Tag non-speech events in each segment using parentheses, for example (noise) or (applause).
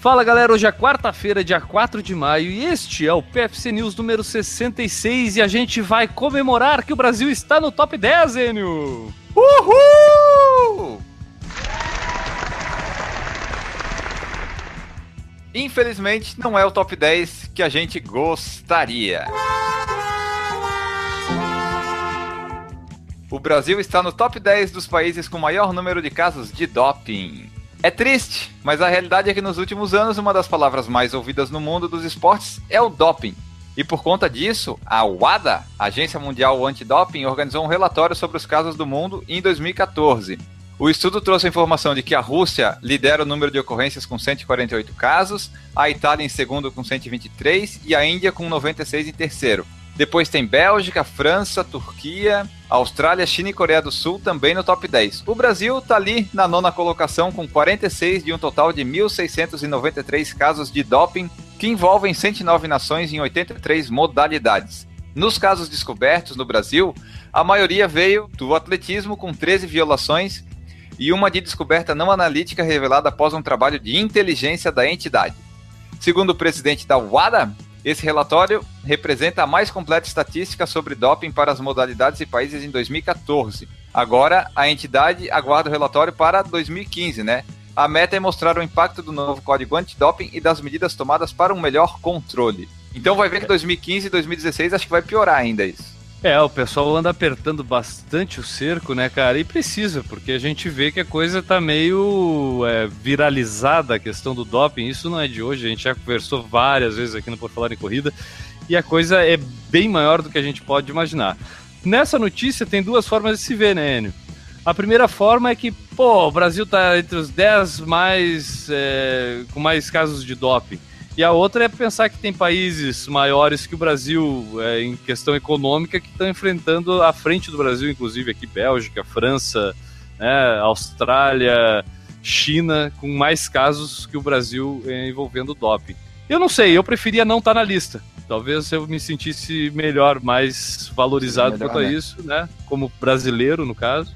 Fala galera, hoje é quarta-feira, dia 4 de maio, e este é o PFC News número 66 e a gente vai comemorar que o Brasil está no top 10, Enio! Uhul! Infelizmente, não é o top 10 que a gente gostaria. O Brasil está no top 10 dos países com maior número de casos de doping. É triste, mas a realidade é que nos últimos anos uma das palavras mais ouvidas no mundo dos esportes é o doping. E por conta disso, a WADA, Agência Mundial Antidoping, organizou um relatório sobre os casos do mundo em 2014. O estudo trouxe a informação de que a Rússia lidera o número de ocorrências com 148 casos, a Itália em segundo com 123 e a Índia com 96 em terceiro. Depois tem Bélgica, França, Turquia, Austrália, China e Coreia do Sul também no top 10. O Brasil está ali na nona colocação com 46 de um total de 1.693 casos de doping que envolvem 109 nações em 83 modalidades. Nos casos descobertos no Brasil, a maioria veio do atletismo com 13 violações e uma de descoberta não analítica revelada após um trabalho de inteligência da entidade. Segundo o presidente da WADA, esse relatório representa a mais completa estatística sobre doping para as modalidades e países em 2014. Agora, a entidade aguarda o relatório para 2015, né? A meta é mostrar o impacto do novo código antidoping e das medidas tomadas para um melhor controle. Então vai ver que 2015 e 2016 acho que vai piorar ainda isso. É, o pessoal anda apertando bastante o cerco, né, cara? E precisa, porque a gente vê que a coisa tá meio é, viralizada, a questão do doping. Isso não é de hoje, a gente já conversou várias vezes aqui no Por Falar em Corrida. E a coisa é bem maior do que a gente pode imaginar. Nessa notícia tem duas formas de se ver, né, Enio? A primeira forma é que, pô, o Brasil tá entre os 10 mais. É, com mais casos de doping. E a outra é pensar que tem países maiores que o Brasil é, em questão econômica que estão enfrentando à frente do Brasil, inclusive aqui Bélgica, França, né, Austrália, China, com mais casos que o Brasil é, envolvendo doping. Eu não sei, eu preferia não estar tá na lista. Talvez eu me sentisse melhor, mais valorizado melhor, quanto a né? isso, né? Como brasileiro, no caso.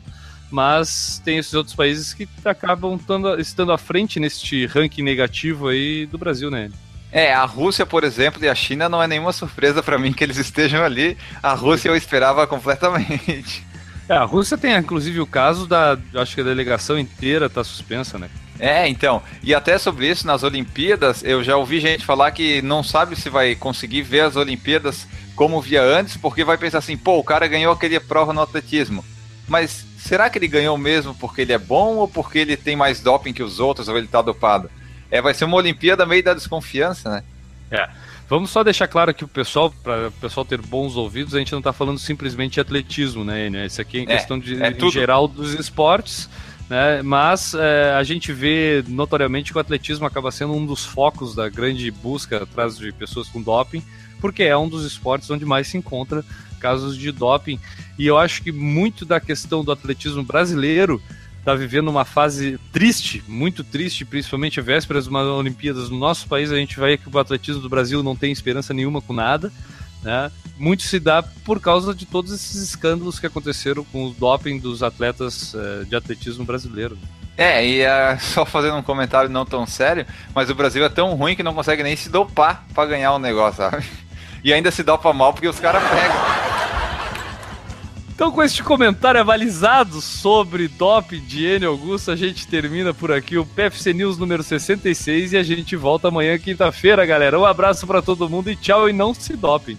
Mas tem esses outros países que acabam tando, estando à frente neste ranking negativo aí do Brasil, né? É, a Rússia, por exemplo, e a China não é nenhuma surpresa para mim que eles estejam ali. A Rússia eu esperava completamente. É, a Rússia tem inclusive o caso da. Acho que a delegação inteira tá suspensa, né? É, então. E até sobre isso, nas Olimpíadas, eu já ouvi gente falar que não sabe se vai conseguir ver as Olimpíadas como via antes, porque vai pensar assim, pô, o cara ganhou aquele prova no atletismo. Mas será que ele ganhou mesmo porque ele é bom ou porque ele tem mais doping que os outros ou ele tá dopado? É, vai ser uma Olimpíada meio da desconfiança, né? É. Vamos só deixar claro aqui o pessoal, para o pessoal ter bons ouvidos, a gente não está falando simplesmente de atletismo, né, Enio? Isso aqui é em é, questão de, é em geral dos esportes, né? Mas é, a gente vê notoriamente que o atletismo acaba sendo um dos focos da grande busca atrás de pessoas com doping, porque é um dos esportes onde mais se encontra casos de doping. E eu acho que muito da questão do atletismo brasileiro está vivendo uma fase triste, muito triste, principalmente vésperas de uma Olimpíadas no nosso país. A gente vai que o atletismo do Brasil não tem esperança nenhuma com nada. Né? Muito se dá por causa de todos esses escândalos que aconteceram com o doping dos atletas uh, de atletismo brasileiro. É, e uh, (laughs) só fazendo um comentário não tão sério, mas o Brasil é tão ruim que não consegue nem se dopar para ganhar um negócio, sabe? (laughs) E ainda se dopa mal porque os caras pegam. Então, com este comentário avalizado sobre DOP de N Augusto, a gente termina por aqui o PFC News número 66 e a gente volta amanhã, quinta-feira, galera. Um abraço para todo mundo e tchau e não se dopem.